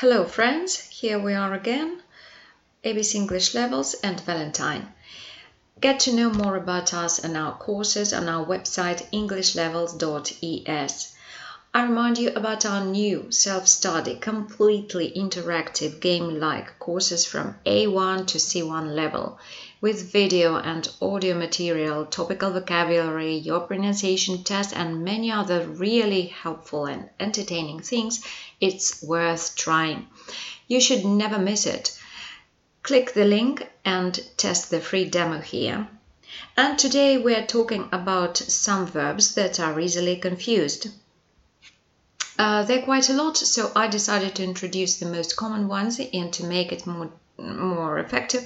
Hello friends, here we are again, ABC English Levels and Valentine. Get to know more about us and our courses on our website englishlevels.es. I remind you about our new self-study, completely interactive game-like courses from A1 to C1 level with video and audio material, topical vocabulary, your pronunciation test, and many other really helpful and entertaining things, it's worth trying. You should never miss it. Click the link and test the free demo here. And today we are talking about some verbs that are easily confused. Uh, they're quite a lot, so I decided to introduce the most common ones and to make it more more effective,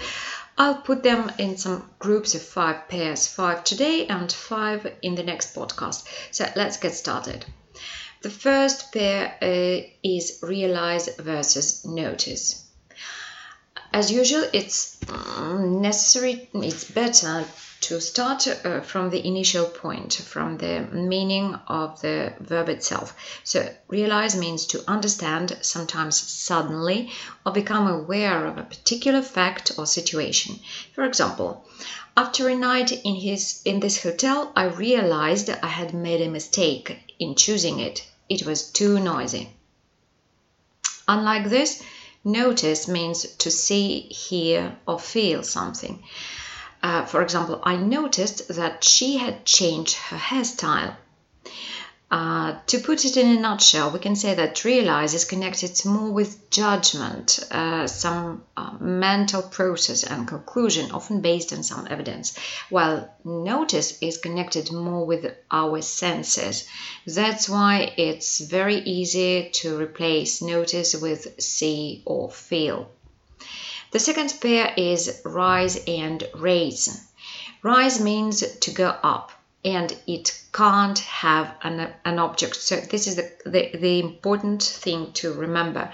I'll put them in some groups of five pairs, five today and five in the next podcast. So let's get started. The first pair uh, is realize versus notice. As usual, it's mm, necessary, it's better to start uh, from the initial point, from the meaning of the verb itself. So, realize means to understand, sometimes suddenly, or become aware of a particular fact or situation. For example, after a night in his in this hotel, I realized I had made a mistake in choosing it. It was too noisy. Unlike this, notice means to see, hear, or feel something. Uh, for example, I noticed that she had changed her hairstyle. Uh, to put it in a nutshell, we can say that realize is connected more with judgment, uh, some uh, mental process and conclusion, often based on some evidence, while notice is connected more with our senses. That's why it's very easy to replace notice with see or feel. The second pair is rise and raise. Rise means to go up and it can't have an, an object. So this is the, the, the important thing to remember.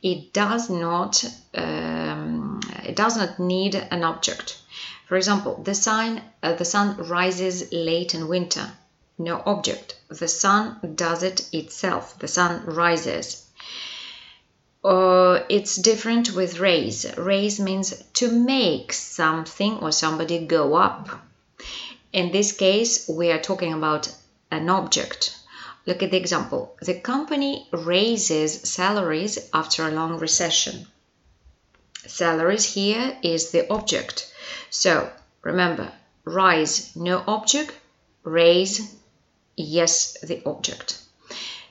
It does not um, it does not need an object. For example, the sun uh, the sun rises late in winter. No object. The sun does it itself. The sun rises. Uh, it's different with raise. Raise means to make something or somebody go up. In this case, we are talking about an object. Look at the example. The company raises salaries after a long recession. Salaries here is the object. So remember, rise, no object, raise, yes, the object.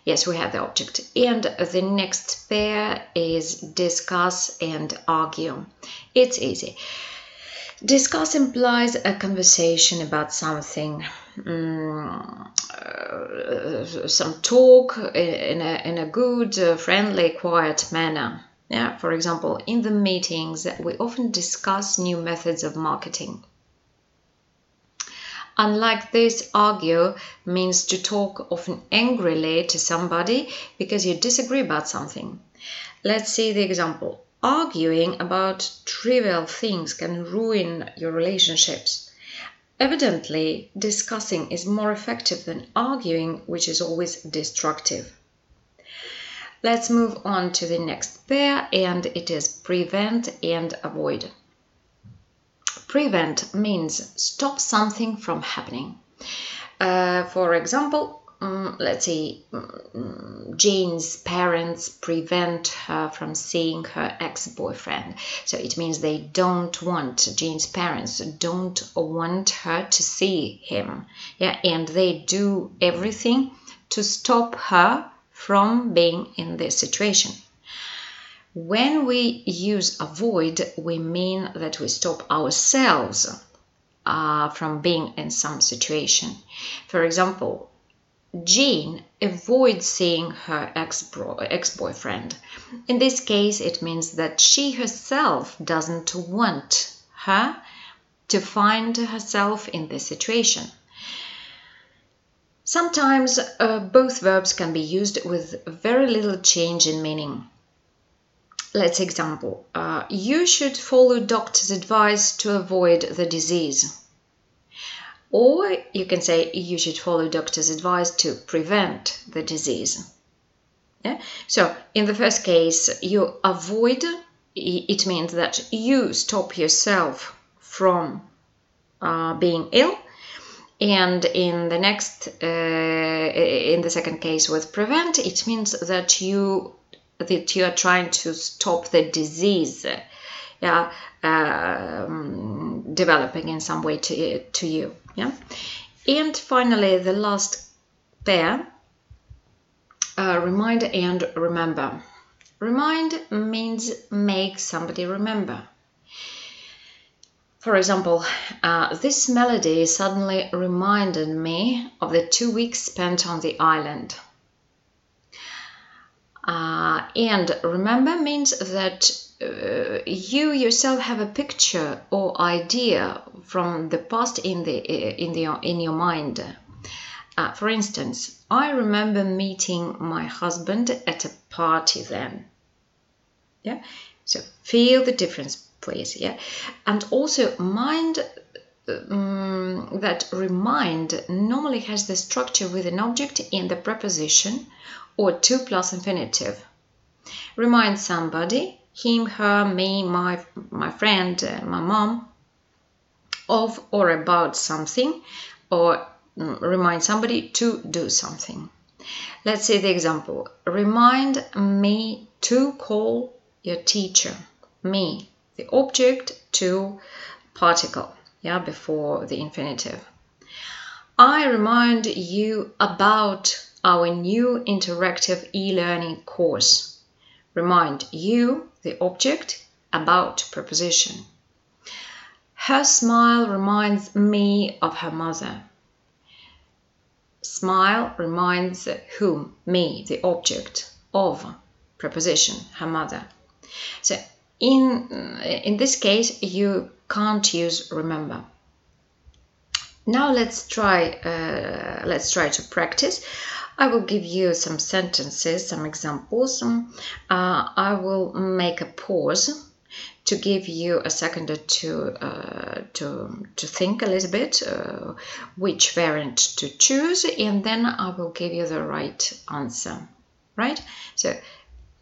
Yes, we have the object. And the next pair is discuss and argue. It's easy. Discuss implies a conversation about something, um, uh, some talk in a, in a good, uh, friendly, quiet manner. Yeah, for example, in the meetings, we often discuss new methods of marketing. Unlike this, argue means to talk often angrily to somebody because you disagree about something. Let's see the example. Arguing about trivial things can ruin your relationships. Evidently, discussing is more effective than arguing, which is always destructive. Let's move on to the next pair, and it is prevent and avoid. Prevent means stop something from happening. Uh, for example, um, let's say Jane's parents prevent her from seeing her ex-boyfriend. So it means they don't want Jane's parents don't want her to see him. Yeah, and they do everything to stop her from being in this situation. When we use avoid, we mean that we stop ourselves uh, from being in some situation. For example, Jane avoids seeing her ex boyfriend. In this case, it means that she herself doesn't want her to find herself in this situation. Sometimes uh, both verbs can be used with very little change in meaning let's example, uh, you should follow doctor's advice to avoid the disease. Or you can say you should follow doctor's advice to prevent the disease. Yeah? So in the first case, you avoid, it means that you stop yourself from uh, being ill. And in the next, uh, in the second case with prevent, it means that you that you are trying to stop the disease, yeah, um, developing in some way to to you, yeah. And finally, the last pair uh, remind and remember. Remind means make somebody remember. For example, uh, this melody suddenly reminded me of the two weeks spent on the island. Uh, and remember means that uh, you yourself have a picture or idea from the past in the in the in your mind. Uh, for instance, I remember meeting my husband at a party then. Yeah, so feel the difference, please. Yeah, and also mind um, that remind normally has the structure with an object in the preposition or two plus infinitive. Remind somebody, him, her, me, my, my friend, uh, my mom, of or about something, or mm, remind somebody to do something. Let's see the example. Remind me to call your teacher. Me, the object to particle, yeah, before the infinitive. I remind you about our new interactive e-learning course. Remind you, the object, about preposition. Her smile reminds me of her mother. Smile reminds whom? Me, the object, of preposition, her mother. So in, in this case, you can't use remember. Now let's try, uh, let's try to practice. I will give you some sentences, some examples. Um, uh, I will make a pause to give you a second or two uh, to, to think a little bit uh, which variant to choose and then I will give you the right answer right? So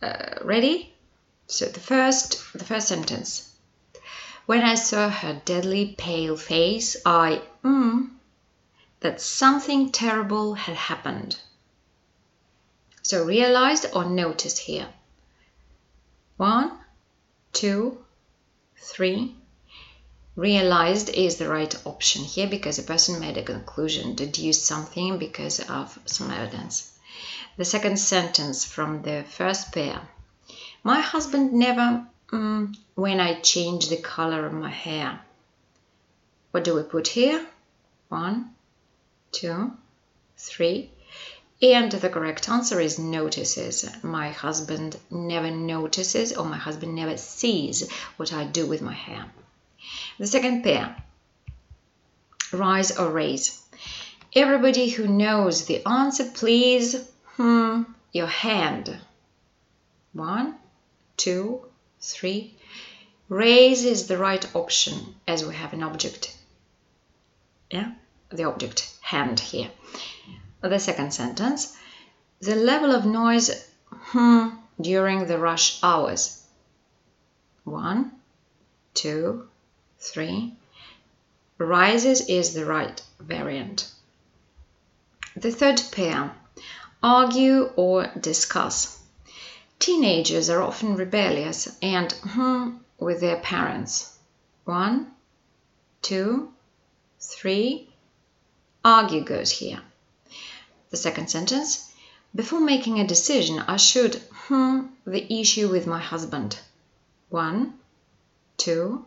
uh, ready? So the first the first sentence. When I saw her deadly pale face I mm, that something terrible had happened so realized or noticed here. One, two, three. Realized is the right option here because a person made a conclusion, deduced something because of some evidence. The second sentence from the first pair. My husband never, mm, when I change the color of my hair. What do we put here? One, two, three. And the correct answer is notices. My husband never notices or my husband never sees what I do with my hair. The second pair, rise or raise. Everybody who knows the answer, please, hmm, your hand. One, two, three. Raise is the right option as we have an object. Yeah, the object hand here the second sentence, the level of noise hmm, during the rush hours. One, two, three. Rises is the right variant. The third pair, argue or discuss. Teenagers are often rebellious and hmm with their parents. One, two, three. Argue goes here. The second sentence Before making a decision, I should hmm the issue with my husband. One, two,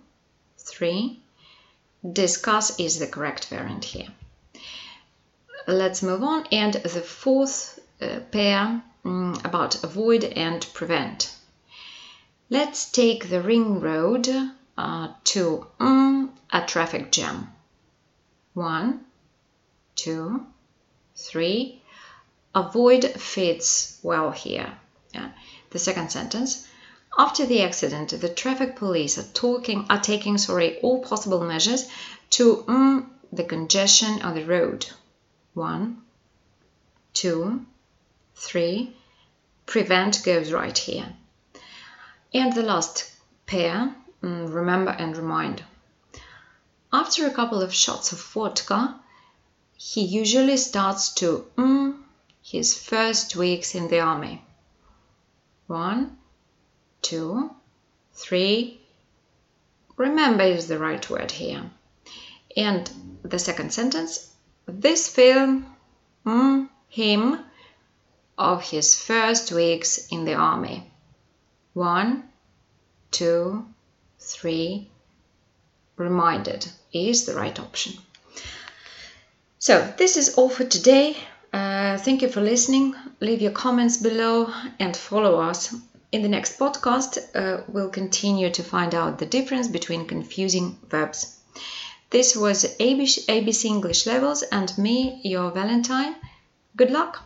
three. Discuss is the correct variant here. Let's move on. And the fourth uh, pair um, about avoid and prevent. Let's take the ring road uh, to um, a traffic jam. One, two, Three, avoid fits well here. Yeah. The second sentence. After the accident, the traffic police are talking are taking sorry all possible measures to mm, the congestion on the road. One, two, three. prevent goes right here. And the last pair, mm, remember and remind. After a couple of shots of vodka, he usually starts to mm his first weeks in the army. One, two, three. Remember is the right word here. And the second sentence, this film, mm, him, of his first weeks in the army. One, two, three. Reminded is the right option. So, this is all for today. Uh, thank you for listening. Leave your comments below and follow us. In the next podcast, uh, we'll continue to find out the difference between confusing verbs. This was ABC English Levels and me, your Valentine. Good luck!